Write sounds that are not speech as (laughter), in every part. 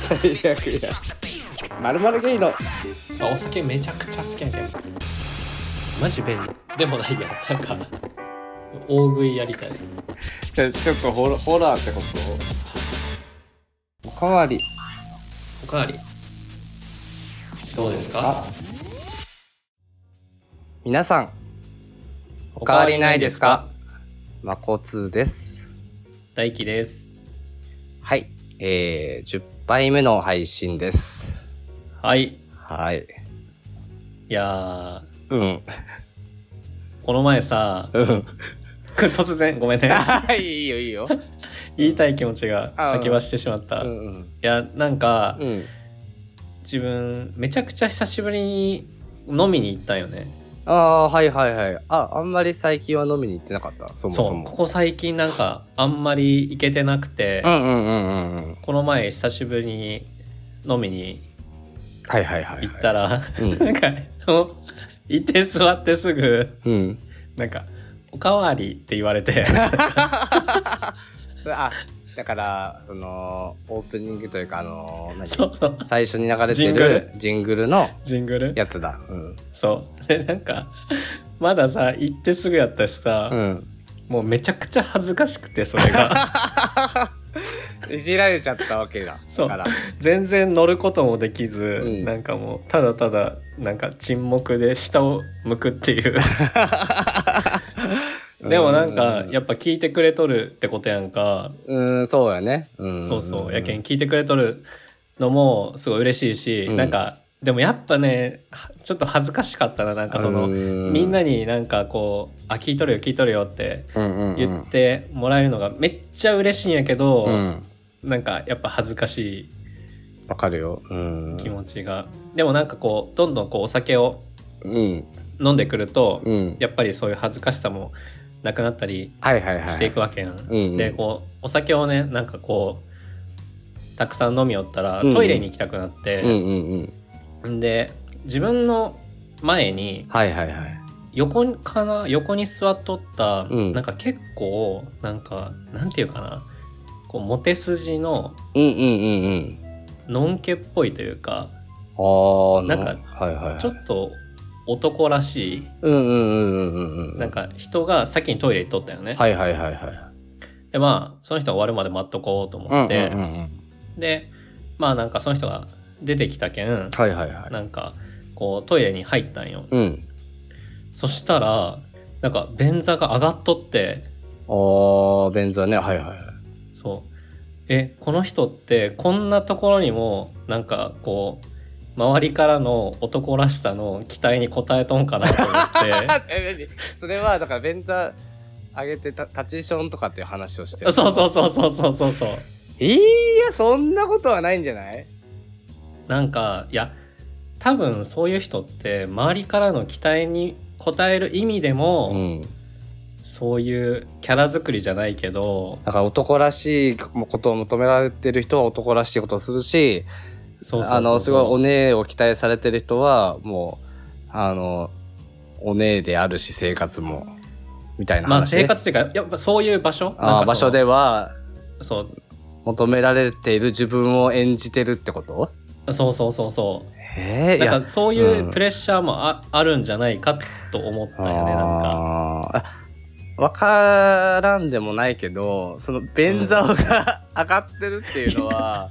最悪や。まるまるゲイの。あお酒めちゃくちゃ好きやけん。マジ便利でもないやなんか大食いやりたい。ちょっとホラホラーってこと？おかわり。おかわり。どうですか？皆さんおかわりないですか？まこつです。大輝です。はいえー、10杯目の配信です。はい。はい。いやうん。ーこの前さうん。突然。ごめんね。いいよいいよ。(laughs) 言いたい気持ちがあ先走ってしまった、いうんうん。やなんかうん。自分めちゃくちゃ久しぶりに飲みに行ったんよねああはいはいはい。ああんまり最近は飲みに行ってなかった？そもそも。ここ最近なんかあんまり行けてなくて、この前久しぶりに飲みにはいはいはい、はい、行ったら、うん。なんか (laughs) 行って座ってすぐうん。なんか「おかわり」って言われて。(laughs) あだからそのオープニングというかあの何？そう。そう最初に流れてるジングル。のジングル？やつだ。うん。そう。でなんかまださ行ってすぐやったしさ、うん。もうめちゃくちゃ恥ずかしくてそれが。(laughs) いじられちゃったわけだ。そう。だから。全然乗ることもできず、ん。なんかもうただただなんか沈黙で下を向くっていう (laughs) でもなんかやっぱ聞いてくれとるってことやんか、うんそうやね。うん。そうそう。やけん聞いてくれとるのもすごい嬉しいし、うん。なんかでもやっぱねはちょっと恥ずかしかったななんかその、うん。みんなになんかこう「あ聞いとるよ聞いとるよ」って言ってもらえるのがめっちゃ嬉しいんやけど、うん。なんかやっぱ恥ずかしい。わかるよ。うん。気持ちが、でもなんかこうどんどんこうお酒をうん。飲んでくると、うん。やっぱりそういう恥ずかしさもなくなったりしていくわけやん。うんうん。でこうお酒をねなんかこうたくさん飲みよったらトイレに行きたくなって、で自分の前にはいはいはい。横かな横に座っとった、うん。なんか結構なんかなんていうかなこうモテ筋ののんけっぽいというかああなんかはいはいはい。ちょっと男らしい。うんうんうんうんうんうん。なんか人が先にトイレ行っとったよね。はいはいはいはい。でまあその人が終わるまで待っとこうとうん思って、うんうんうん。でまあなんかその人が出てきたけんはいはいはい。なんかこうトイレに入ったんよ。うん。そしたらなんか便座が上がっとって。あー便座ね。はいはいはい。そう。えこの人ってこんなところにもなんかこう周りからの男らしさの期待に応えとんかなと思って。(laughs) それはだから便座上げてた立ちションとかっていう話をしてる。そうそうそうそうそうそうそう。いやそんなことはないんじゃない？なんかいや多分そういう人って周りからの期待に応える意味でも、うん。そういうキャラ作りじゃないけど。だから男らしいことを求められてる人は男らしいことをするしあのすごいお姉を期待されてる人はもうあのお姉であるし生活もみたいな話、まあ生活っていうかやっぱそういう場所？あ場所ではそう。求められている自分を演じてるってこと？そうそうそうそへえうなんかそういうプレッシャーもあ,、あるんじゃないかと思ったよねなんか。あー。あわからんでもないけどその便座が (laughs) 上がってるっていうのは、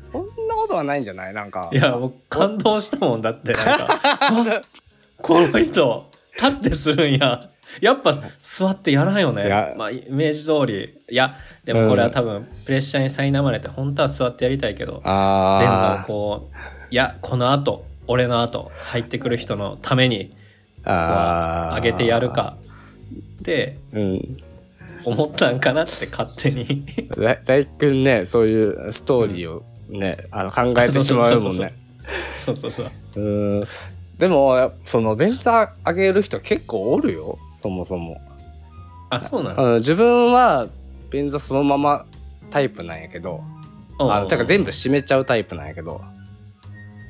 そ (laughs) んなことはないんじゃない？なんか。いやもう感動したもんだってなんか。あ (laughs) この人立ってするんや。やっぱ座ってやらんよね。まあイメージ通り。いやでもこれは多分プレッシャーに苛まれて本当は座ってやりたいけど便座をあーこういやこのあと俺のあと入ってくる人のためにあー。上げてやるか。ってうん。思ったんかなって勝手に。だ大君ねそういうストーリーをね、あの考えてしまうもんね。そうそうそうう。ん。でもその便座上げる人結構おるよ。そもそも、あそうなの？うん、自分は便座そのままタイプなんやけど。うんあのてか全部閉めちゃうタイプなんやけど。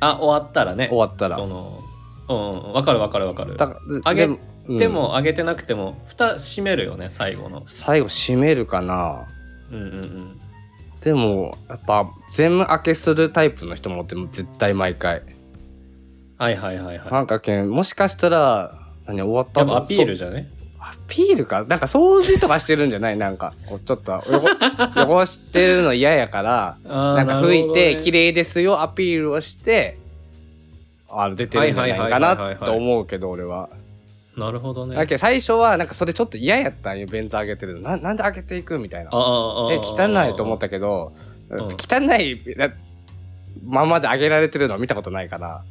あ終わったらね。終わったら。そのうんうん。わかるわかるわかる。だ上げでもうん。でも上げてなくても蓋閉めるよね最後の。最後閉めるかな。うんうんうんでもやっぱ全部開けするタイプの人もっても絶対毎回。はいはいはいはい。なんかけんもしかしたら何終わった後アピールそじゃね？アピールか？なんか掃除とかしてるんじゃない？なんかこうちょっと汚 (laughs) 汚してるの嫌やからななんか拭いて綺麗麗ですよアピールをしてあの出てるんじゃないかなと思うけど俺は。なるほどね。だけど最初はなんかそれちょっと嫌やったんよ便座上げてるの。ななんで上げていくみたいな。え汚いと思ったけどん。汚いなままで上げられてるのは見たことないから、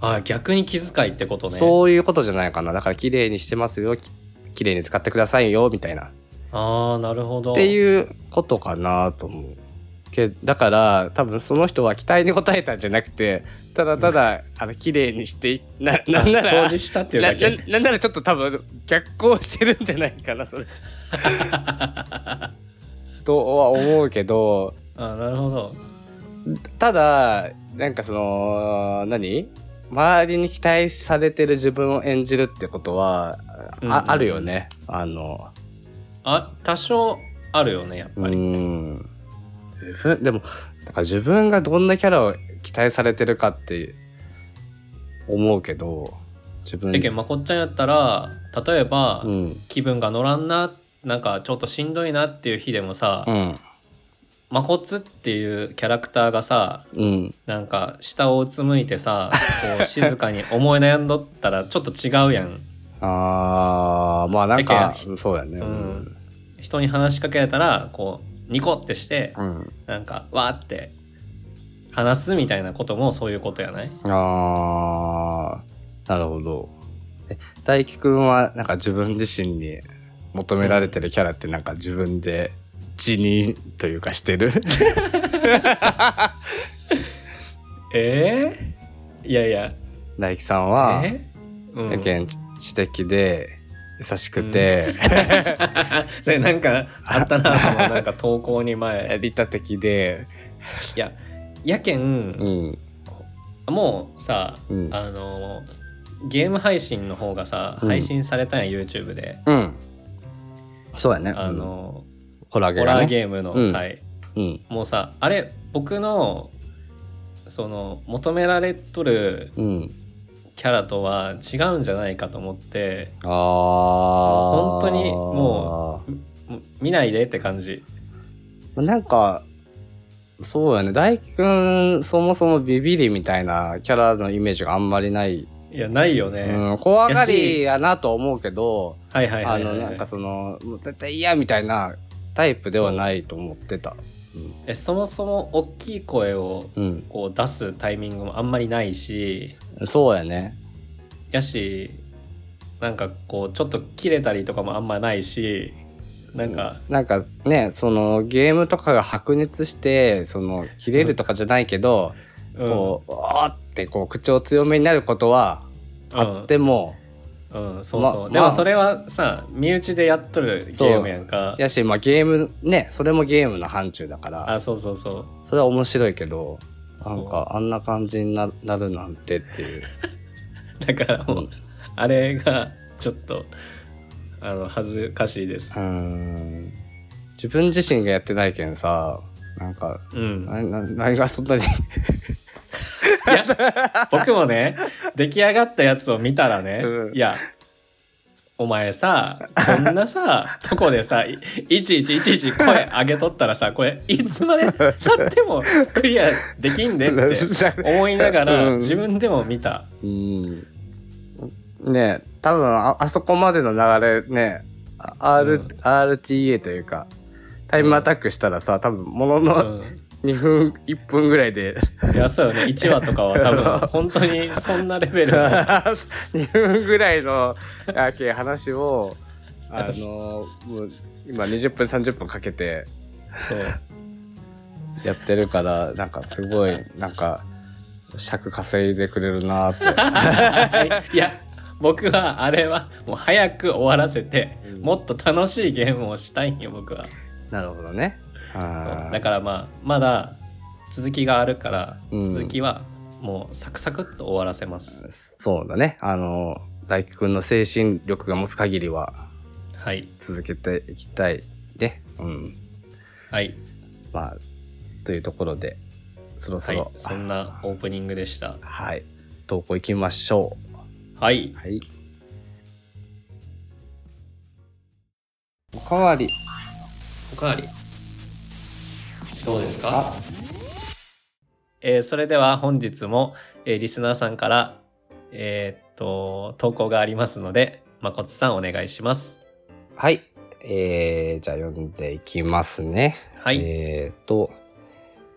あ逆に気遣いってことね。そういうことじゃないかな。だから綺麗にしてますよ。き綺麗に使ってくださいよみたいな。ああなるほど。っていうことかなと思うけだから多分その人は期待に応えたんじゃなくてただただあの綺麗にしていななんなら掃除したっていうだけ。なななんならちょっと多分逆行してるんじゃないかなそれ。(laughs) とは思うけどあなるほど。ただなんかその何？周りに期待されてる自分を演じるってことは、うんうんああるよね。あのあ多少あるよねやっうぱり、ん自分でもだから自分がどんなキャラを期待されてるかって思うけど自分。だけどまこっちゃんやったら例えば、うん。気分が乗らんななんかちょっとしんどいなっていう日でもさ、うん。まこつっていうキャラクターがさうん。なんか下をうつむいてさこう静かに思い悩んどったらちょっと違うやん。あーまあなんかそうやね。うん。人に話しかけられたらこうニコってしてうんなんかわーって話すみたいなこともそういうことやない？あーなるほど。え大輝くんはなんか自分自身に求められてるキャラってなんか自分で辞任というかしてる？(laughs) えー、いやいや。大輝さんはえうん。やけん知的で優しくて、(laughs) それなんかあったなそのなんか投稿に前。利他的で。いややけんうん。もうさ、うん。あのゲーム配信の方がさ、うん。配信されたんや YouTube で。うん。そうやね。あの、ホラーゲーホラーゲームの回、うん。もうさあれ僕のその求められとるうんキャラとは違うんじゃないかと思ってああ本当にもも見ないでって感じ。うなんかそうやね。大輝くんそもそもビビリみたいなキャラのイメージがあんまりない、いやないよね、うん、怖がりやなと思うけどあのなんかそのもう絶対嫌みたいなタイプではないと思ってたえそもそも大きい声をうん、こう出すタイミングもあんまりないしうん、そうやね。やしなんかこうちょっと切れたりとかもあんまないしなんか、なんかねそのゲームとかが白熱してその切れるとかじゃないけど、うん。こうあーってこう口調強めになることはあっても、うん、そうまそう、まあ。でもそれはさ身内でやっとるゲームやんか。やしまあゲームねそれもゲームの範疇だから。あそうそうそう。それは面白いけどなんかあんな感じにななるなんてっていう。(laughs) だからもう、あれがちょっとあの恥ずかしいです。うーん。自分自身がやってないけんさなんかうん。なな何がそんなにいや僕もね出来上がったやつを見たらね、うん。いやお前さこんなさ (laughs) とこでさいいちいちいちいち声上げとったらさこれいつまでたってもクリアできんでって (laughs) 思いながら、うん。自分でも見た。うん。ね多分ああそこまでの流れねあ R、うん。RTA というかタイムアタックしたらさ多分ものうのん2分1分ぐらいで。いやそうよね。1話とかは多分 (laughs) 本当にそんなレベル。(laughs) の2分ぐらいのあけ話をあのもう今20分30分かけてやってるからなんかすごいなんか尺稼いでくれるなーって。(laughs) いや僕はあれはもう早く終わらせて、うん。もっと楽しいゲームをしたいんよ僕は。なるほどねだからまあまだ続きがあるから、うん。続きはもうサクサクっと終わらせます。そうだね。あの大輝くんの精神力が持つ限りははい。続けていきたいね。うん。はい。まあというところでそろそろ、はい、そんなオープニングでした。はい。投稿いきましょはい、うはい。おかわり。おかわりどうですか？えーそれでは本日も、えーリスナーさんからえーっと投稿がありますのでまこつさんお願いします。はい。えー、じゃあ読んでいきますね。はい、えーと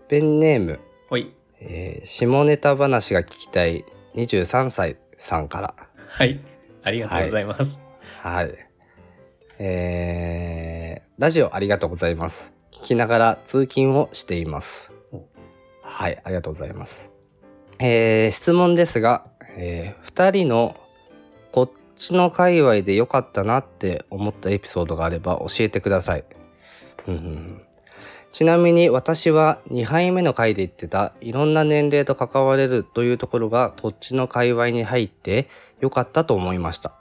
ペンネーム、ほい。えー下ネタ話が聞きたい23歳さんから。はい。ありがとうございます、はい。えー、ラジオありがとうございます。聞きながら通勤をしていますお。はい、ありがとうございます。えー、質問ですが、えー、二人のこっちの界隈で良かったなって思ったエピソードがあれば教えてください。ちなみに私は2杯目の回で言ってたいろんな年齢と関われるというところがこっちの界隈に入って良かったと思いました。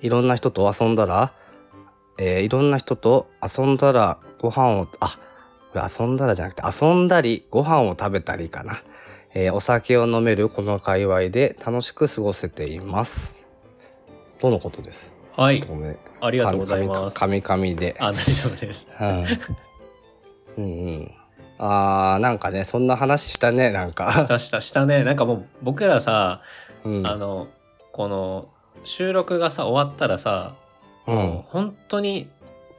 いろんな人と遊んだら、えーいろんな人と遊んだらご飯を、あ、これ遊んだらじゃなくて遊んだりご飯を食べたりかな。えーお酒を飲めるこの界隈で楽しく過ごせています。とのことです？はいごめん。ありがとうございますかみかみで。あ大丈夫です (laughs) うん。うんうん。あー、なんかね、そんな話したね、なんしか。たしたしたねなんかもう僕らさ、うん。あのこの収録がさ終わったらさ、うんもう本当に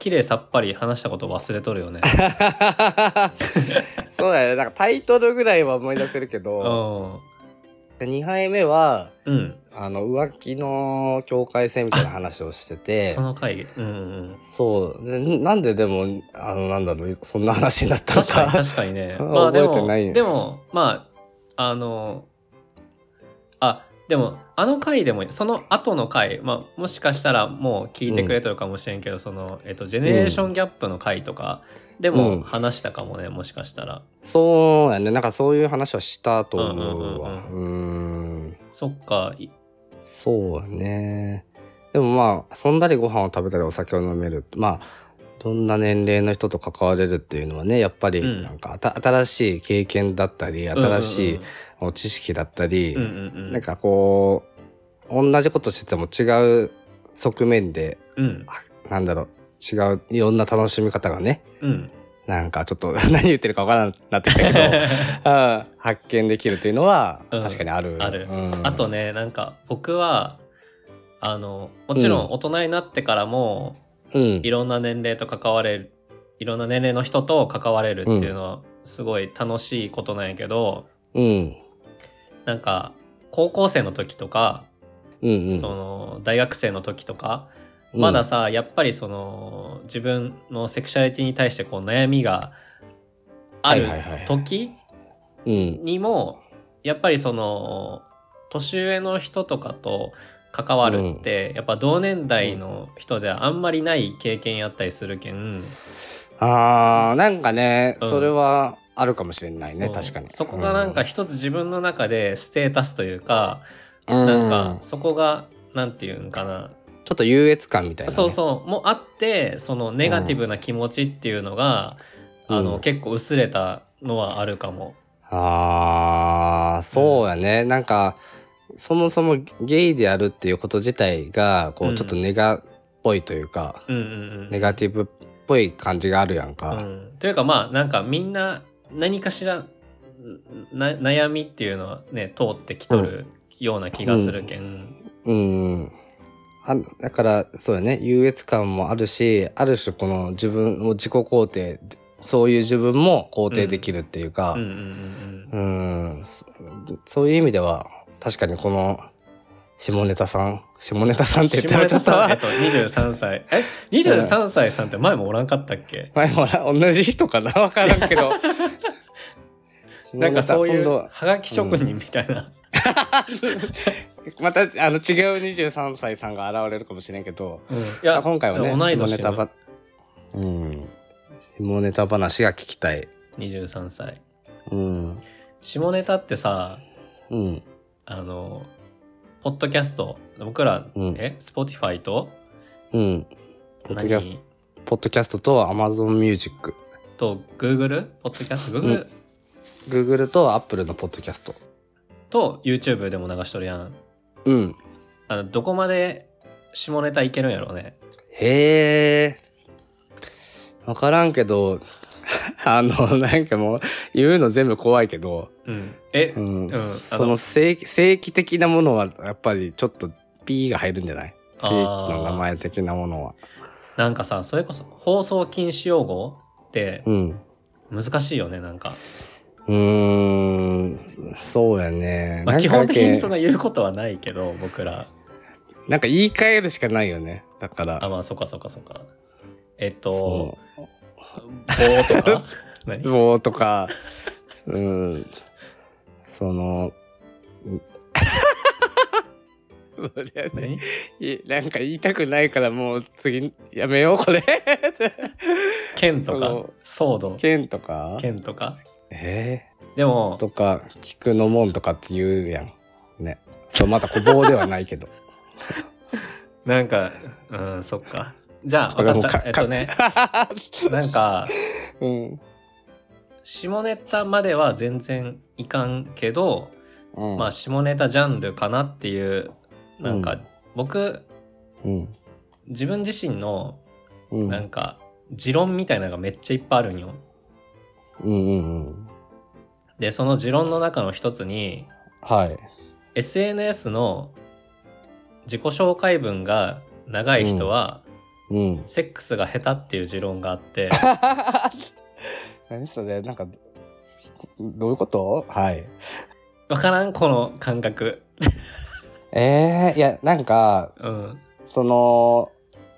綺麗さっぱり話したこと忘れとるよね。(laughs) そうだよね。なんかタイトルぐらいは思い出せるけうど、ん、2杯目は、うん、あの、浮気の境界線みたいな話をしててそ、の回、うんうん、そう。でなんででも、あの、なんだろう、そんな話になったの確か。確かにね。(laughs) 覚えてないもでもまああのあでもあの回でもその後の回、まあ、もしかしたらもう聞いてくれてるかもしれんけど、その、えっと、ジェネレーションギャップの回とかでうんも話したかもね、もしかしたら。そうやね。なんかそういう話はしたと思うわ。うん。そっかいそうね。でもまあ、遊んだりご飯を食べたりお酒を飲める。まあ、どんな年齢の人と関われるっていうのはね、やっぱりうん。なんかあた、新しい経験だったり、新しい知識だったり、うんうんうん。なんかこう、同じことしてても違う側面で、うん。なんだろう、違ういろんな楽しみ方がね、うん。なんかちょっと (laughs) 何言ってるかわからなくなってきたけど、(laughs) うん発見できるというのはうん。確かにある。ある。うん。あとねなんか僕はあのもちろん。大人になってからも、うんい。ろんな年齢と関われるいろんな年齢の人と関われるっていうのはすごい楽しいことなんやけど、うん。なんか高校生の時とか、うんうん。その大学生の時とか、うんまださやっぱりその自分のセクシャリティに対してこう悩みがある時うん。にもやっぱりその年上の人とかと関わるって、やっぱ同年代の人ではあんまりない経験やったりするけん、あー、なんかね、うん。それはあるかもしれないね、確かに。そこがなんか一つ自分の中でステータスというか、うん、なんかそこがなんていうんかな、ちょっと優越感みたいな、ね。そうそう。もあってそのネガティブな気持ちっていうのが、うん。あの結構薄れたのはあるかも。あー、そうやね。なんか、そもそもゲイであるっていうこと自体が、こうんう、ちょっとネガっぽいというか、うんうんうん、ネガティブっぽい感じがあるやんか。うん、というかまあなんかみんな何かしらな悩みっていうのはね通ってきとるような気がするけん。うん。あだから、そうやね。優越感もあるし、ある種この自分を自己肯定、そういう自分も肯定できるっていうか、そういう意味では、確かにこの、下ネタさん、下ネタさんって言ったらちょっと、えっと23歳。え？(laughs) 23歳さんって前もおらんかったっけ？前もな同じ人かな？(laughs) わからんけど。なんかそういうは。がき職人みたいな、(laughs) また、あの、違う23歳さんが現れるかもしれんけど、うん。いや今回はね、下ネタば、うん。下ネタ話が聞きたい。23歳。うん。下ネタってさうん。あのポッドキャスト僕ら、うんえ Spotify とうん。ポッドキャスト、何？ポッドキャストと Amazon Music。と Google ポッドキャスト？Google、Google と Apple のポッドキャスト。と YouTube でも流しとるやんうん。あのどこまで下ネタいけるんやろうねへえ。わからんけど、(laughs) あの、なんかもう、言うの全部怖いけど、うんえ、うん、んその正規正規的なものはやっぱりちょっと P が入るんじゃない？正規の名前的なものは。なんかさそれこそ放送禁止用語ってうん。難しいよねなんか、うーん、そうやね。まあ、基本的にけそんな言うことはないけど僕らなんか言い換えるしかないよね。だから。あまあそっかそっかそっかえっとそ棒とか？(laughs) 棒とか、うん、その、何なんか言いたくないからもう次やめようこれ。剣とかソード剣とか剣とかええでも、とか菊の門とかって言うやん。ね。そうまた小棒ではないけど。なんかうんそっかじゃあ分かったえっとねなんかうん。下ネタまでは全然いかんけど、うん、まあ下ネタジャンルかなっていうなんか、うん僕うん。自分自身のうん。なんか持論みたいなのがめっちゃいっぱいあるんよ。うんうんうん。でその持論の中の一つにはい。SNS の自己紹介文が長い人は、うん。セックスが下手っていう持論があって (laughs) 何それなんかどどういうこと？はい。わからん？この感覚。えー、いやなんかうん。その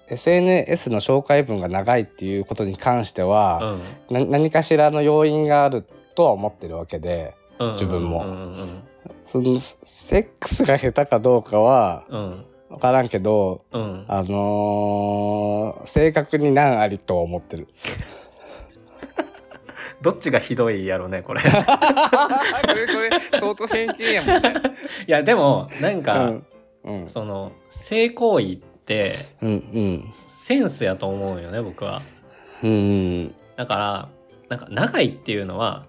SNS の紹介文が長いっていうことに関しては、うん。な何かしらの要因があるとは思ってるわけでうん。自分も。うんうんそのセックスが下手かどうかはうん。分からんけどあのー正確に難ありとは思ってる。どっちがひどいやろねこれ。いこれこれ相当偏見やもんね。(laughs) やでもなんか、うんうんその性行為ってうんうんセンスやと思うよね僕は。うんだからなんか長いっていうのは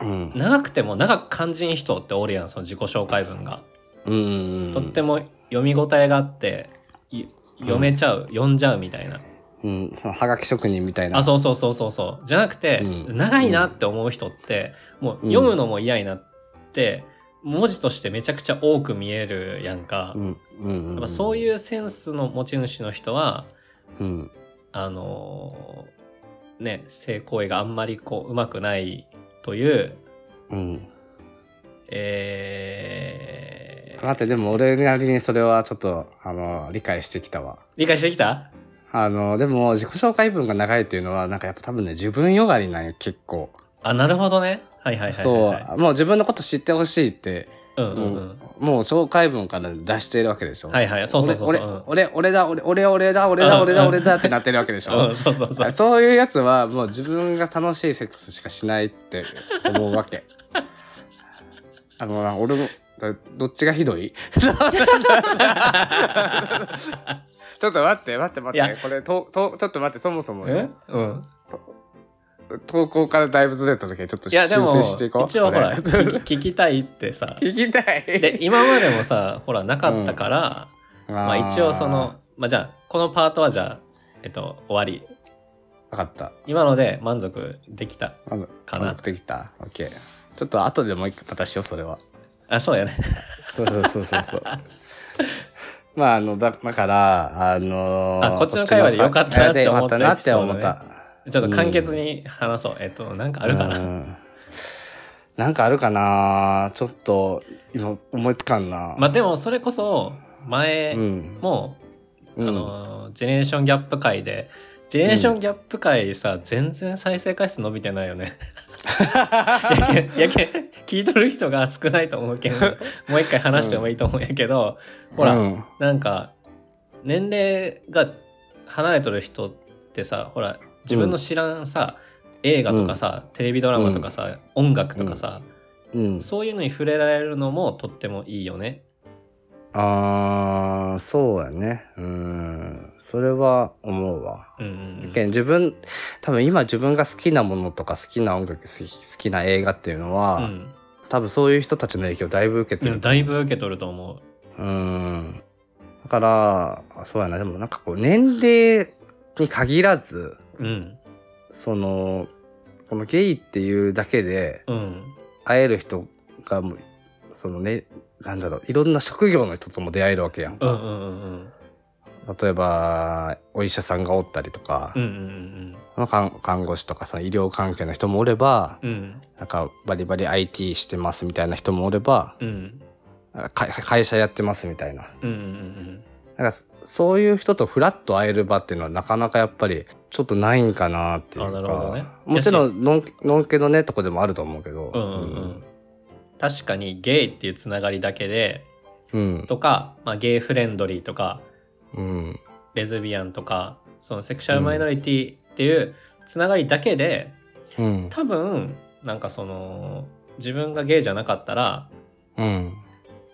うん長くても長く感じん人っておるやんその自己紹介文が。うんとっても読み応えがあってい読めちゃう、読んじゃうみたいな。うん、そのはがき職人みたいな。あそうそうそうそうそうじゃなくて、うん長いなって思う人ってもううん読むのも嫌になって、文字としてめちゃくちゃ多く見えるやんか。うんうんうん、やっぱそういうセンスの持ち主の人はうん。あのーね性行為があんまりこううまくないといううん。えー待って、でも俺なりにそれはちょっと、あの、理解してきたわ。理解してきた？あの、でも自己紹介文が長いっていうのは、なんかやっぱ多分ね、自分よがりなんよ、結構。あなるほどね。はいはいはいはい、そはい、う、もう自分のこと知ってほしいって、うんうんうん。もう紹介文から出しているわけでしょ。はいはい。そうそうそうそう。俺、俺、俺、俺だ、俺、俺、俺だ、俺だ、俺だ、俺だってなってるわけでしょ。うん、。そうそうそう。そういうやつはもう自分が楽しいセックスしかしないって思うわけ。(laughs) あのな、俺も、だどっちがひどい？(laughs) ちょっと待って、待って、待って。これ、と、と、ちょっと待って、そもそもえ？ね、うん投稿からだいぶずれた時はちょっと修正していこう。一応ほら (laughs) 聞きたいってさ (laughs) 聞きたい。で今までもさほらなかったから、まあ一応そのまあじゃあこのパートはじゃあえっと終わりわかった。今ので満足できたかな満足できた。オッケー。ちょっと後でもう一回またしよう、それは。あそうやねそうそうそうそうそう。(laughs) まああのだだからあのーあこっちの会話でよかったなって思ったよかったなって思った。ちょっと簡潔に話そう、えっとなんかあるかな、うんなんかあるかな？ちょっと今思いつかんな。まあでもそれこそ前うん。も、うんあのジェネレーションギャップ界でジェネレーションギャップ界さ、全然再生回数伸びてないよね。やけんやけん聞いとる人が少ないと思うけんもう一回話してもいいと思うんやけど、ほら、うんなんか年齢が離れとる人ってさほら自分の知らんさ、映画とかさ、テレビドラマとかさ、音楽とかさ、うん。そういうのに触れられるのもとってもいいよね。あーそうやね。うん。それは思うわ。うんうん自分多分今自分が好きなものとか好きな音楽好きな映画っていうのは、うん。多分そういう人たちの影響をだいぶ受けてるだいぶ受け取ると思う。うん。だからそうやな。でもなんかこう年齢に限らずうん。そのこのゲイっていうだけでうん。会える人がもうそのねなんだろういろんな職業の人とも出会えるわけやん。か、うんうんうんうん。例えばお医者さんがおったりとか、うんうんまあ看看護師とかさ医療関係の人もおればうん。うんなんかバリバリ IT してますみたいな人もおればうん。か会社やってますみたいな。うんうんうん。なんかそそういう人とフラッと会える場っていうのはなかなかやっぱりちょっとないんかなっていうあなるほどね。かもちろんのんのんけのねとこでもあると思うけど。うんうん。うん確かにゲイっていうつながりだけでうん。とか、まあ、ゲイフレンドリーとかうん。レズビアンとかそのセクシャルマイノリティっていうつながりだけで、うん。多分なんかその自分がゲイじゃなかったらうん。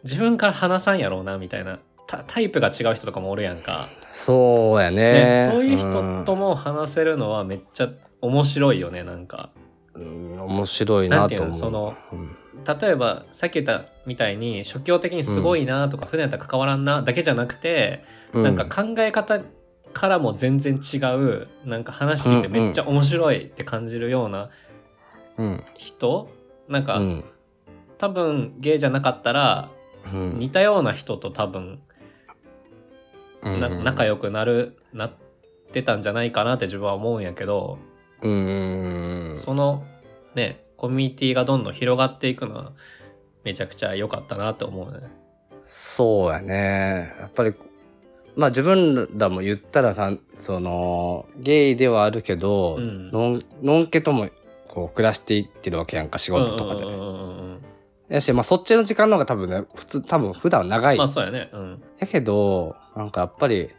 自分から話さんやろうなみたいなタタイプが違う人とかもおるやんか、そうやね。ねそういう人とも話せるのはめっちゃ面白いよねなんか。うん。面白いなと思う。そのうん例えばさっき言ったみたいに初期的にすごいなとか、普段やったら関わらんなだけじゃなくて、なんか考え方からも全然違うなんか話聞いてめっちゃ面白いって感じるようなうん。人、なんか、うん。多分ゲイじゃなかったらうん。似たような人と多分仲良くなるなってたんじゃないかなって自分は思うんやけどうんうんうん。そのねコミュニティがどんどん広がっていくのはめちゃくちゃ良かったなって思うね。そうやねやっぱりまあ自分らも言ったらさそのゲイではあるけど、うんのんのんけともこう暮らしていってるわけやんか仕事とかで。やしまあそっちの時間の方が多分ね普通多分普段長い。まあそうやね。うん。やけどなんかやっぱり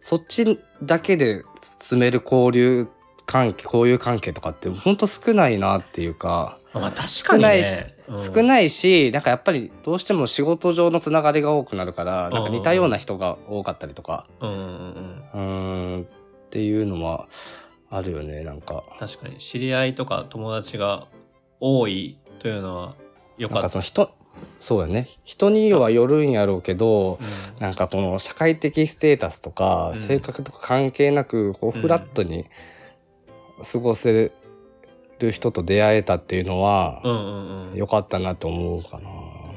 そっちだけで進める交流関係交友関係とかってほんと少ないなっていうか。まあ確かにね。うん。少ないしなんかやっぱりどうしても仕事上のつながりが多くなるからなんか似たような人が多かったりとか。うんうんっていうのはあるよねなんか。確かに。知り合いとか友達が多いというのは良なんかかった。その人そうやね。人にはよるんやろうけどうん。なんかこの社会的ステータスとか、うん。性格とか関係なくこううん。フラットに過ごせる人と出会えたっていうのはうんうんうん。良かったなと思うか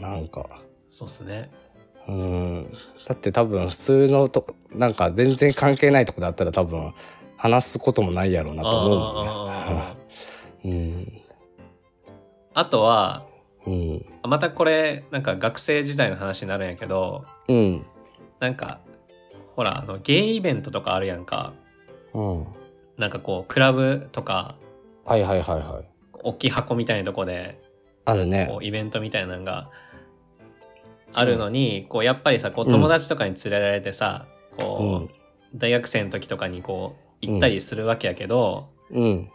ななんか。そうっすね。うんだって多分普通のとこなんか全然関係ないとこだったら多分話すこともないやろうなと思うもんね。あとはうんまたこれなんか学生時代の話になるんやけどうんなんかほらあのゲイイベントとかあるやんかうんなんかこうクラブとかはいはいはいはい。大きい箱みたいなとこであるね。こうイベントみたいなのがあるのに、こうやっぱりさこううん。友達とかに連れられてさ、うこん。う大学生の時とかにこう行ったりするわけやけど、うん。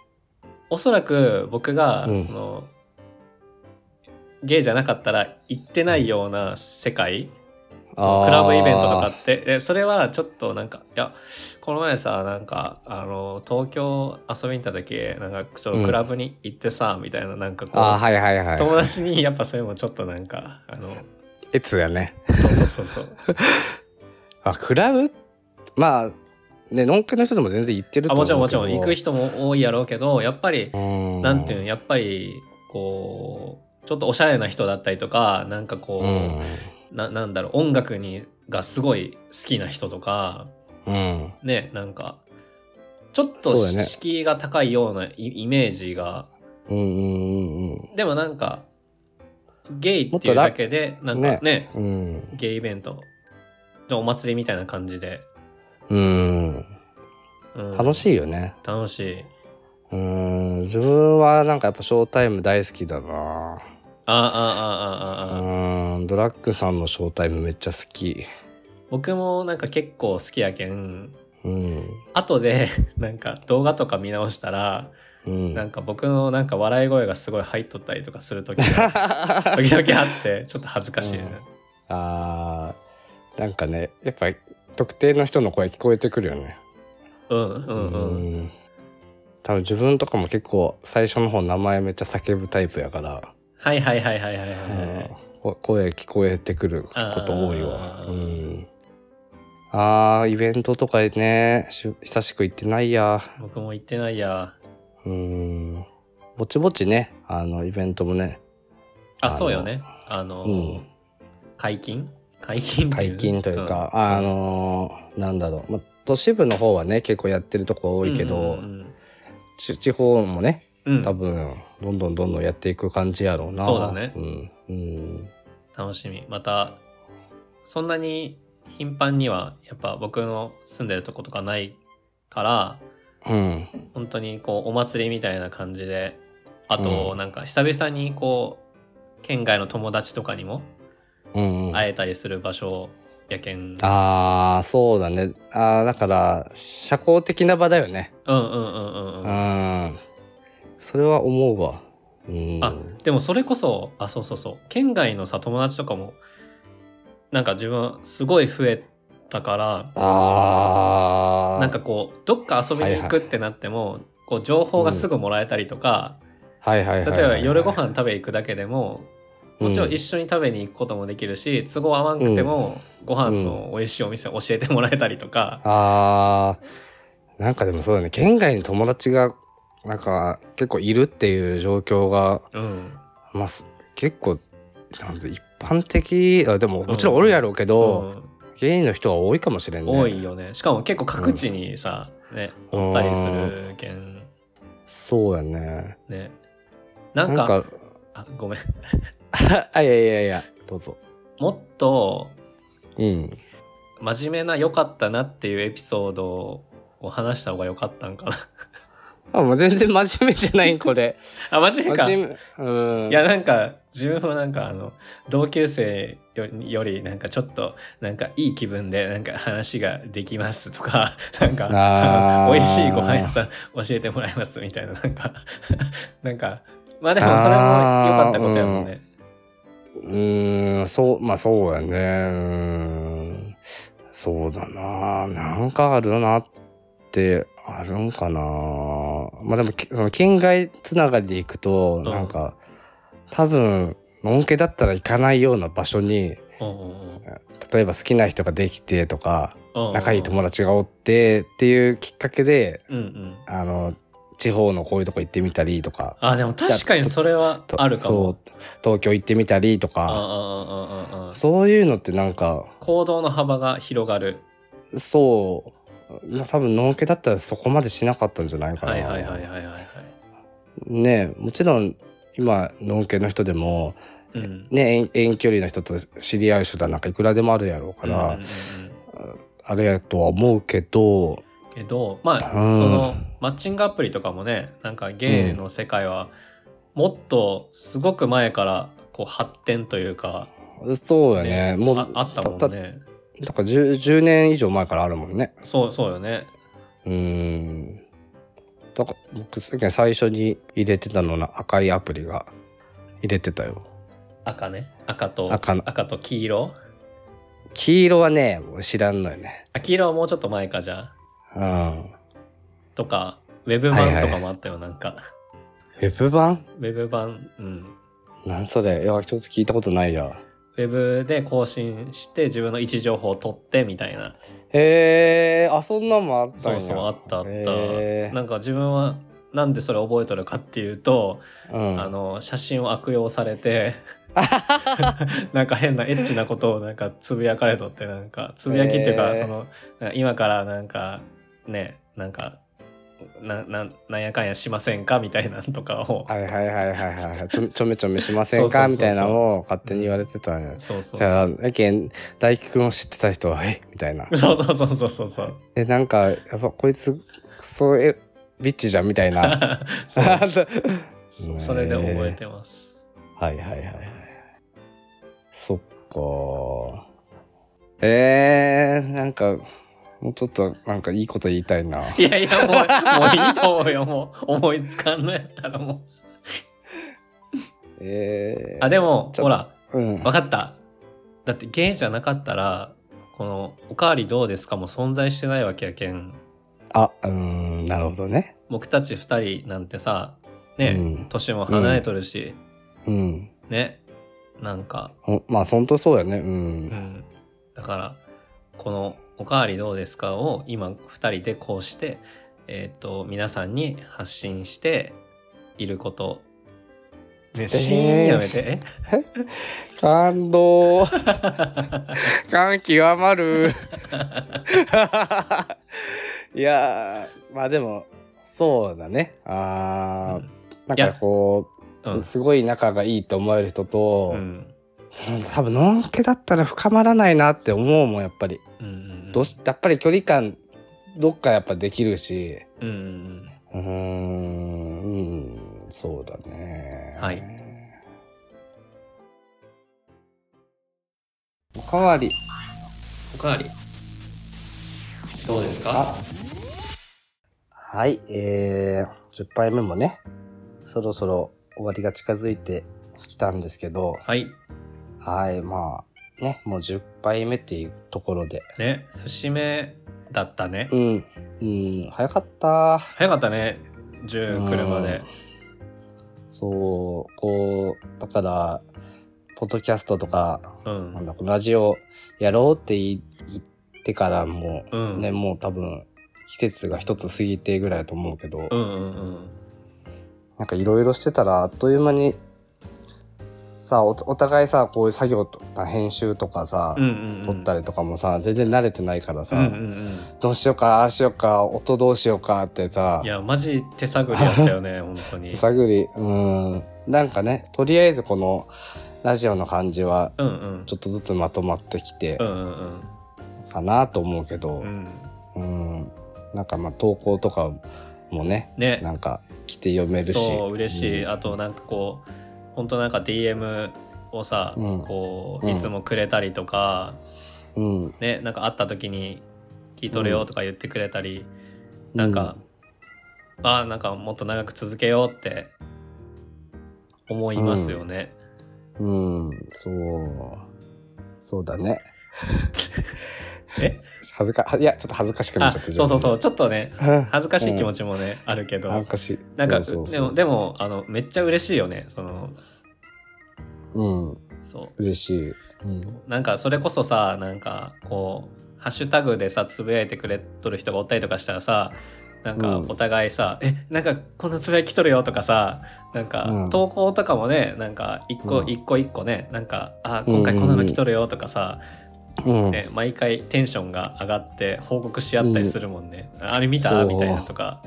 おそらく僕がうん。その、ゲイじゃなかったら行ってないような世界、そのクラブイベントとかって。でそれはちょっとなんかいやこの前さなんかあの東京遊びに行った時なんかちょっとクラブに行ってさ、みたいななんかこう、はいはいはい友達にやっぱそれもちょっとなんかあのえつやね。そうそうそうそう。(laughs) あクラブまあねのんけの人でも全然行ってるとあ思うけど。もちろんもちろん行く人も多いやろうけどやっぱりうん。なんていうのやっぱりこうちょっとおしゃれな人だったりとかなんかこう、うんななんだろう音楽にがすごい好きな人とかうん。ねなんかちょっと敷居が高いようなイイメージが。うんうんうんうん。でもなんかゲイっていうだけでなんかね。うん。ゲイイベントでお祭りみたいな感じで、うん。うん、楽しいよね。楽しい。うん。自分はなんかやっぱショータイム大好きだなああああああドラッグさんのショータイムめっちゃ好き。僕もなんか結構好きやけん、うん、後で (laughs) なんか動画とか見直したら、うん、なんか僕のなんか笑い声がすごい入っとったりとかする時が (laughs) 時々あってちょっと恥ずかしいね、うん、あなんかねやっぱ特定の人の声聞こえてくるよね。うんうんうん、うん。多分自分とかも結構最初の方名前めっちゃ叫ぶタイプやから。はいはいはいはいはいはい。はいうん。こ声聞こえてくること多いわ。うん。あーイベントとかねし久しく行ってないや。僕も行ってないや。うん。ぼちぼちねあのイベントもね。ああのそうよね。あの、うん。解禁？解禁解禁というか、ん。あのーなんだろう、ま、都市部の方はね結構やってるとこ多いけど、うんうんち地方もねうんうん。多分どんどんどんどんやっていく感じやろうな。そうだね。うん、うん、楽しみ。またそんなに頻繁にはやっぱ僕の住んでるとことかないからうん。本当にこうお祭りみたいな感じであとうんなんか久々にこう県外の友達とかにもうんうん。会えたりする場所やけん。ああそうだね。あーだから社交的な場だよね。うんうんうんうんううんんそれは思うわ。うん。あでもそれこそあそうそうそう。県外のさ友達とかもなんか自分すごい増えたからあー。なんかこうどっか遊びに行くってなっても、こう情報がすぐもらえたりとか、はいはいはいはい例えば夜ご飯食べ行くだけでももちろん一緒緒に食べに行くこともできるし、都合合わんくてもご飯の美味しいお店教えてもらえたりとか、あー。なんかでもそうだね。県外に友達がなんか結構いるっていう状況がうん。まあす結構なんで一般的あでももちろんおるやろうけど、うん。ゲイの人は多いかもしれんね。多いよね。しかも結構各地にさ、ねおったりするけん。そうやね。ね。ななんんかかあごめん。(laughs) あいやいやいやどうぞ。もっとうん。真面目な良かったなっていうエピソードを話した方が良かったんかなあもう全然真面目じゃないこれ。(laughs) あ真面目か。真面目。うん。いやなんか自分はなんかあの同級生よりよりなんかちょっとなんかいい気分でなんか話ができますとか (laughs) なんかあー。(laughs) 美味しいご飯屋さん教えてもらいますみたいななんかなんかまあでもそれも良かったことやもんね。うーんそうまあそうやね。うーん。そうだな。なんかあるなってあるんかなまあでもきその県外つながりで行くと、ん。なんか多分のんけだったら行かないような場所にうんうん例えば好きな人ができてとかうん仲いい友達がおってっていうきっかけでうんうん。あの地方のこういうとこ行ってみたりとか。あでも確かにそれはとあるかも。そう東京行ってみたりとか。うんうんうんうんうんうん。そういうのってなんか行動の幅が広がる。そう多分のんけだったらそこまでしなかったんじゃないかな。はいはいはいはい。ねもちろん今のんけの人でもうん。ね遠遠距離の人と知り合う手段なんかいくらでもあるやろうから、うんうんうんうんあれやとは思うけどけどまあ、うんそのマッチングアプリとかもねなんかゲイの世界はもっとすごく前からこう発展というか、そうやねもうああったもんだねだから 10, 10年以上前からあるもんね。そうそうよね。うーん。だから僕最近最初に入れてたのな赤いアプリが入れてたよ。赤ね。赤と赤の。赤と黄色。黄色はね俺知らんのよね。あ黄色はもうちょっと前かじゃあ。うん。とかウェブ版とかもあったよ、なんか。ウェブ版？ウェブ版うん。なんそれ。いやちょっと聞いたことないや。ウェブで更新して自分の位置情報を取ってみたいな。へえあそんなんもあった。そうそうあったあった、なんか自分はなんでそれ覚えとるかっていうと、うん、あの写真を悪用されて (laughs) (laughs) なんか変なエッチなことをなんかつぶやかれとってなんかつぶやきっていうか、その今からなんかねなんかなななんやかんやしませんかみたいなんとかをはいはいはいはいはいちょちょめちょめしませんかみたいなのを勝手に言われてたんや。そうそうじゃあやけん大輝くんを知ってた人は「えみたいな。(laughs) そうそうそうそうそうそうでなんかやっぱこいつクソえビッチじゃんみたいな。(laughs) そ (laughs) それで覚えてます。はいはいはいはい。そっか。えー、なんか、もうちょっとなんかいいこと言いたいな。いやいやもうもういいと思うよもう思いつかんのやったらもう。(laughs) えー、あでもほらうん。分かっただってゲイじゃなかったらこの「おかわりどうですか?」も存在してないわけやけんあ、うーん、なるほどね。僕たち2人なんてさね、うん年も離れとるし、うん。ねなんか、ほまあ、本当そうやね。う。うんん、だからこの「おかわりどうですか?」を今2人でこうして、えー、と皆さんに発信していることね、シーンやめて。え (laughs) 感動。(laughs) 感極まる。(laughs) いやー、まあでも、そうだね。あー、なんかこうんう、すごい仲がいいと思える人と、うん多分、のんけだったら深まらないなって思うもん、やっぱり。うんうんどうし、やっぱり距離感、どっかやっぱできるし、うんうんそうだね。はい。おかわり。おかわり。どうですか？はい、えー、10杯目もね、そろそろ終わりが近づいてきたんですけど、はい。はい、まあ、ね、もう10杯目っていうところで、ね節目だったね。うん、うん、早かった。早かったね10来るまで。そう、こう、だから、ポッドキャストとか、うん。なんだ、このラジオやろうって言ってからもう、うん。ね、もう多分、季節が一つ過ぎてぐらいだと思うけど、うんうんうん。なんかいろいろしてたらあっという間にさおお互いさこういう作業とか編集とかさ、うんうんうん。撮ったりとかもさ全然慣れてないからさ、うんうんうん。どうしようかああしようか音どうしようかってさいやマジ手探りやったよね (laughs) 本当に。手探りうん。なんかねとりあえずこのラジオの感じはちょっとずつまとまってきてうんうんうん。かなと思うけどう、ん。うん。なんかまあ投稿とかもねね。なんか来て読めるし。そう嬉しい、うん。あとなんかこう本当なんか DM をさ、うん。こううんいつもくれたりとか、うん。ねなんか会った時に聞いとるよとか言ってくれたり、なんか、ああなんかもっと長く続けようって思いますよね。うん、そう。そうだね。(laughs) (laughs) え？恥ずか、いや、ちょっと恥ずかしくなあっちゃって。そうそうそう。ちょっとねうん。恥ずかしい気持ちもね、あるけど。恥ずかしい。なんかでもでもあのめっちゃ嬉しいよねそのうん、そう。嬉しい。うん、なんかそれこそさなんかこうハッシュタグでさつぶやいてくれとる人がおったりとかしたらさなんかうん。お互いさ「えなんかこんなつぶやきとるよ」とかさなんかうん。投稿とかもねなんか一個うん。一個一個ねなんか「あ今回こんなの来とるよ」とかさ、うん、ね、毎回テンションが上がって報告し合ったりするもんね、あれ見た？みたいなとか。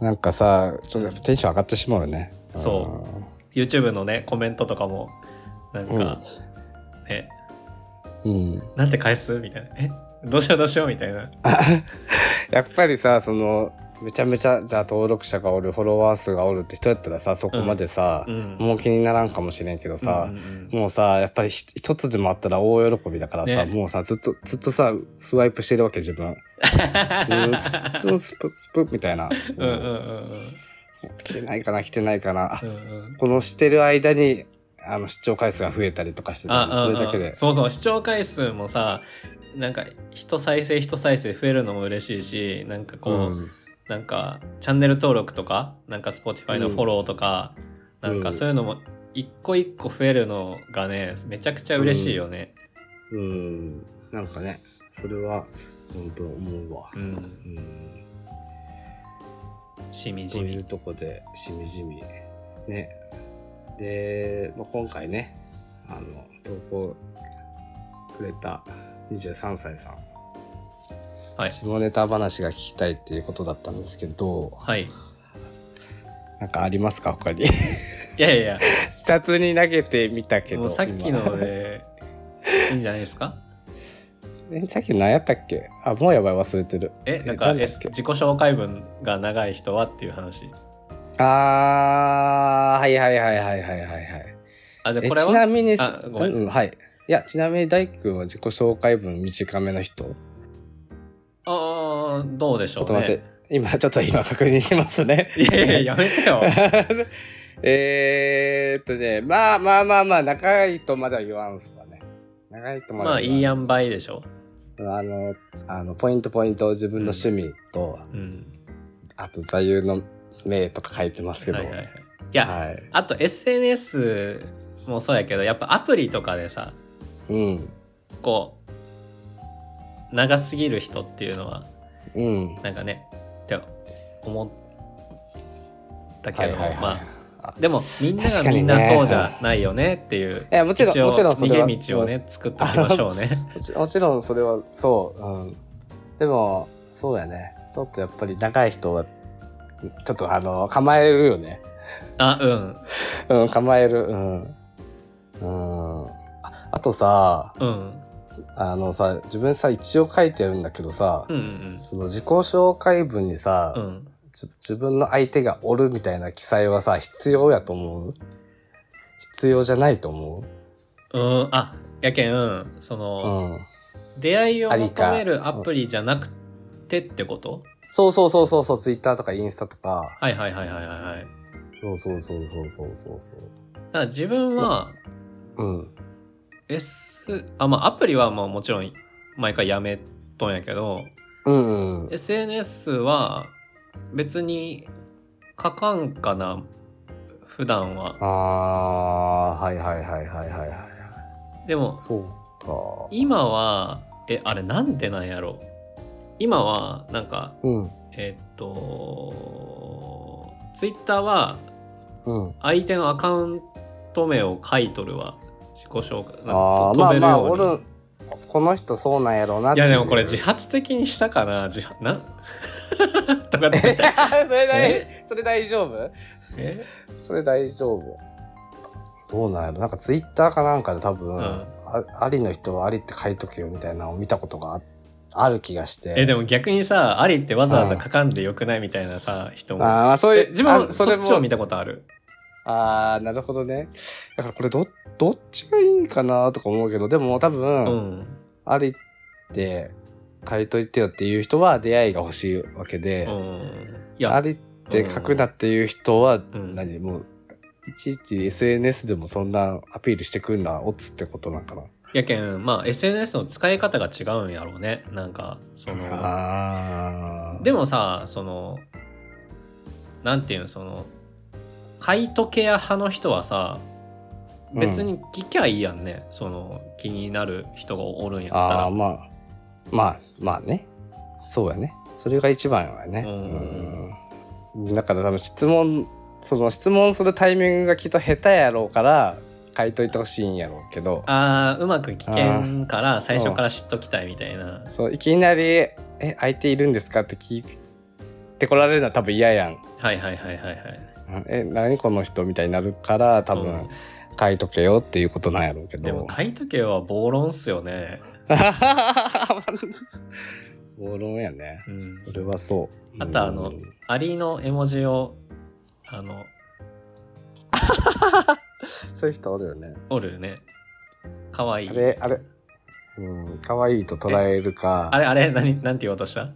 なんかさ、ちょっとテンション上がってしまうよね。そ YouTube のねコメントとかもなんか、ねうん。うん。なんて返す？みたいな「え？どうしようどうしよう」みたいな。(laughs) やっぱりさ、その、めちゃめちゃ、じゃあ登録者がおる、フォロワー数がおるって人やったらさ、そこまでさ、うんもう気にならんかもしれんけどさ、うんうんうんもうさ、やっぱりひ一つでもあったら大喜びだからさ、ねもうさ、ずっと、ずっとさ、スワイプしてるわけ、自分。(laughs) うんスススプ、スプ、みたいな。そううんうんうんうん来てないかな、来てないかな。あうんうんこのしてる間に、あの、視聴回数が増えたりとかしてたそれだけで。そうそう視聴回数もさなんか一再生一再生増えるのも嬉しいしなんかこう、うんなんかチャンネル登録とかなんか Spotify のフォローとか、うんなんかそういうのも一個一個増えるのがねめちゃくちゃ嬉しいよね。うん。なんかね、それは、本当思うわ。うん、うん。しみじみ。というとこで、しみじみ。ね。で、まあ、今回ね、あの、投稿くれた23歳さん。はい下ネタ話が聞きたいっていうことだったんですけど、はい。なんかありますか他に？いやいやいや (laughs) 雑に投げてみたけど。さっき今のでいいんじゃないですか？えさっき何やったっけ？あ、もうやばい忘れてる。えなんか自己紹介文が長い人はっていう話。あー、はいはいはいはいはいはいはい。えあじゃあこれは？ちなみにあごめんうん、はい。いや、ちなみに大工は自己紹介文短めの人ああどうでしょうね。ちょっと待って。今、ちょっと今確認しますね。(laughs) いやいややめてよ。(laughs) えーっとね、まあまあまあまあ、仲いいとまでは言わんすわね。長いとままあいい塩梅でしょあの、あの、ポイントポイント自分の趣味と、うんあと座右の銘とか書いてますけど。はいはいはいいや、はいあと SNS もそうやけどやっぱアプリとかでさうん。こう長すぎる人っていうのはうん。なんかねって思ったけど、はいはいはい。まあでもみんながみんなそうじゃないよねっていう、いや、もちろん、もちろんそれは。逃げ道をね作っておきましょうね。(laughs) もち。ろんそれは、そう。うん。でも、そうやね。ちょっとやっぱり長い人は、ちょっとあの、構えるよね。あうんうん、構える。うん。うん。ああとさ、うんあのさ、自分さ、一応書いてるんだけどさ、うんうんその自己紹介文にさ、うん。じ自分の相手がおるみたいな記載はさ必要やと思う？必要じゃないと思う？ん。あやけんそうの、うん。出会いを求めるアプリじゃなくてってこと？そうそうそうそうそうツイッターとかインスタとか。はいはいはいはいはいはい。そうそうそうそうそうそうそう。だから自分はうん。S あまあアプリはまあもちろん毎回やめとんやけどうんうん。SNS は別に書かんかな普段は。あーはいはいはいはいはいはい。でもそうか。今はえあれなんでなんやろ。今はなんかうん。えっとツイッターはうん。相手のアカウント名を書いとるわ自己紹介ああか飛べるまあまあようにおるこの人そうなんやろうなっていやでもこれ自発的にしたかな自発な？(laughs) とかっえそてれ大それ大丈夫？え？それ大丈夫。どうなんやろ？なんかツイッターかなんかで多分、ん。あありの人はありって書いとけよみたいなのを見たことがあある気がして。えでも逆にさありってわざわざ書かんでよくないみたいなさ人も。あそういうえ自分あはそっちを見たことある？ああなるほどね。だからこれどどっちがいいんかなとか思うけどでも多分、うん。ありって書いといてよっていう人は出会いが欲しいわけで、うん。いやありって書くなっていう人はうん。何、もういちいち SNS でもそんなアピールしてくんなオツってことなんかな？やけんまあ SNS の使い方が違うんやろうね。なんかそのあでもさそのなんていうのその買いとけや派の人はさ別に聞きゃいいやんね、その気になる人がおるんやったら。ああまあまあまあね。そうやね。それが一番やね。うん。うん。だから多分質問その質問するタイミングがきっと下手やろうから書いといてほしいんやろうけど。あーうまく聞けんから最初から知っときたいみたいな。そういきなり「え相手いるんですか?」って聞いてこられるのは多分嫌やん。はいはいはいはいはい「え何この人?」みたいになるから多うん。分書いとけよっていうことなんやろうけど。でも書いとけは暴論っすよね。(laughs) 暴論やね。うん。それはそう。あとあのうんアリの絵文字をあの (laughs) そういう人おるよね。おるね。かわい。いあれあれ。うん可愛いと捉えるか。あれあれ何なんて言おうとした？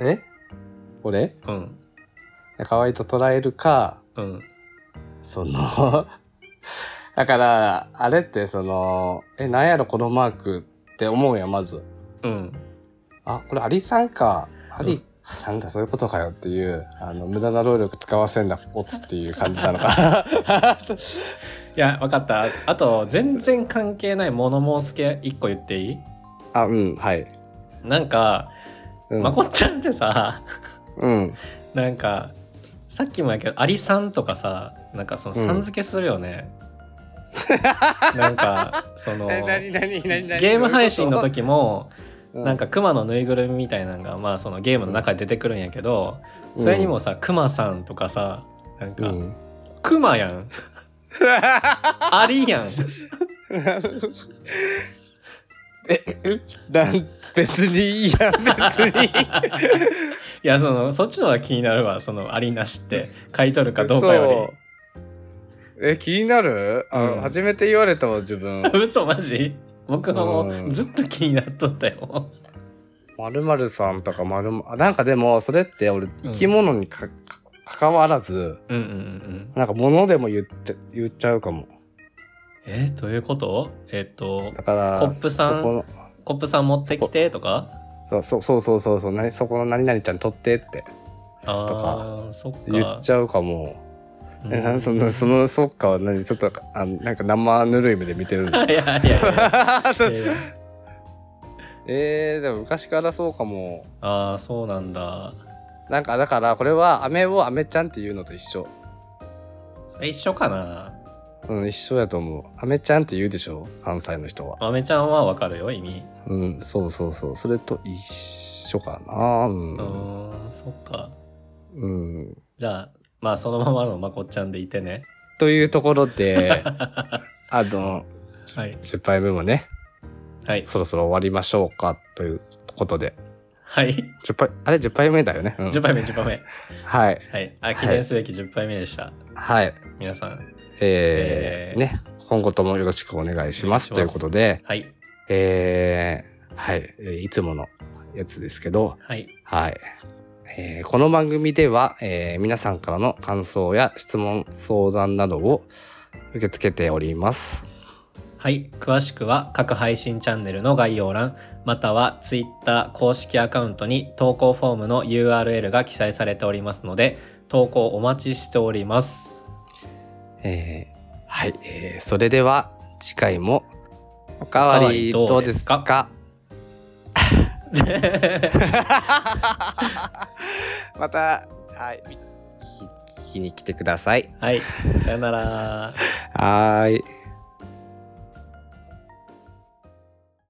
え？俺？うん可愛いと捉えるかうん。その (laughs) だからあれってそのえなんやろこのマークって思うやんまず。うん。あこれアリさんか。アリなんだそういうことかよっていうあの無駄な労力使わせんなオツっていう感じなのか。(laughs) いや分かった。あと全然関係ない物申す系一個言っていい？あうんはい、なんか、うん、まこっちゃんってさうん。なんかさっきもやけどアリさんとかさなんかそのさん付けするよね、(laughs) なんかそのゲーム配信の時もうなんかクマのぬいぐるみみたいなのがまあそのゲームの中で出てくるんやけどそれにもさクマさんとかさなんかうん。クマやん。(laughs) アリやん。えなん別にいいやん別に (laughs) いやそのそっちの方が気になるわそのアリなしって。買い取るかどうかよそうえ気になる？あ、うん。初めて言われたわ自分。り (laughs) 嘘マジ？僕はもううん。ずっと気になっとったよ。まるまるさんとかまるまなんかでもそれって俺生き物にか、か関わらずうんうんうんなんか物でも言っちゃ言っちゃうかもえどういうことえっとだからコップさんコップさん持ってきてとかそうそうそうそうそうそう何そこの何々ちゃん取ってって。あとあそっか。言っちゃうかも、うん。そのそのそっかは何？ちょっとあなんか生ぬるい目で見てるの (laughs) いや (laughs) いやいや。いやいや。えー、でも昔からそうかも。ああそうなんだ。なんかだからこれは飴を飴ちゃんっていうのと一緒。一緒かなうん一緒やと思う。飴ちゃんって言うでしょ？関西の人は。あめちゃんはわかるよ意味。うんそうそうそうそれと一緒かな。ううんーんそっか。うん。じゃあまあそのままのまこっちゃんでいてね。というところで (laughs) あのはい。10杯目もねはい。そろそろ終わりましょうかということで。はい。10杯あれ10杯目だよね、うん。10杯目10杯目はい。はい。あ記念すべき10杯目でした、はい。皆さんえーえー。ね今後ともよろしくお願いします。ということではい。えーはいえーいつものやつですけどはい。はい、えーこの番組では、えー皆さんからの感想や質問相談などを受け付けております。はい。詳しくは各配信チャンネルの概要欄または Twitter 公式アカウントに投稿フォームの URL が記載されておりますので投稿お待ちしておりますえーはい、えーそれでは次回もおかわりどうですおかまたはい聞きに来てください。はいさよなら。はーい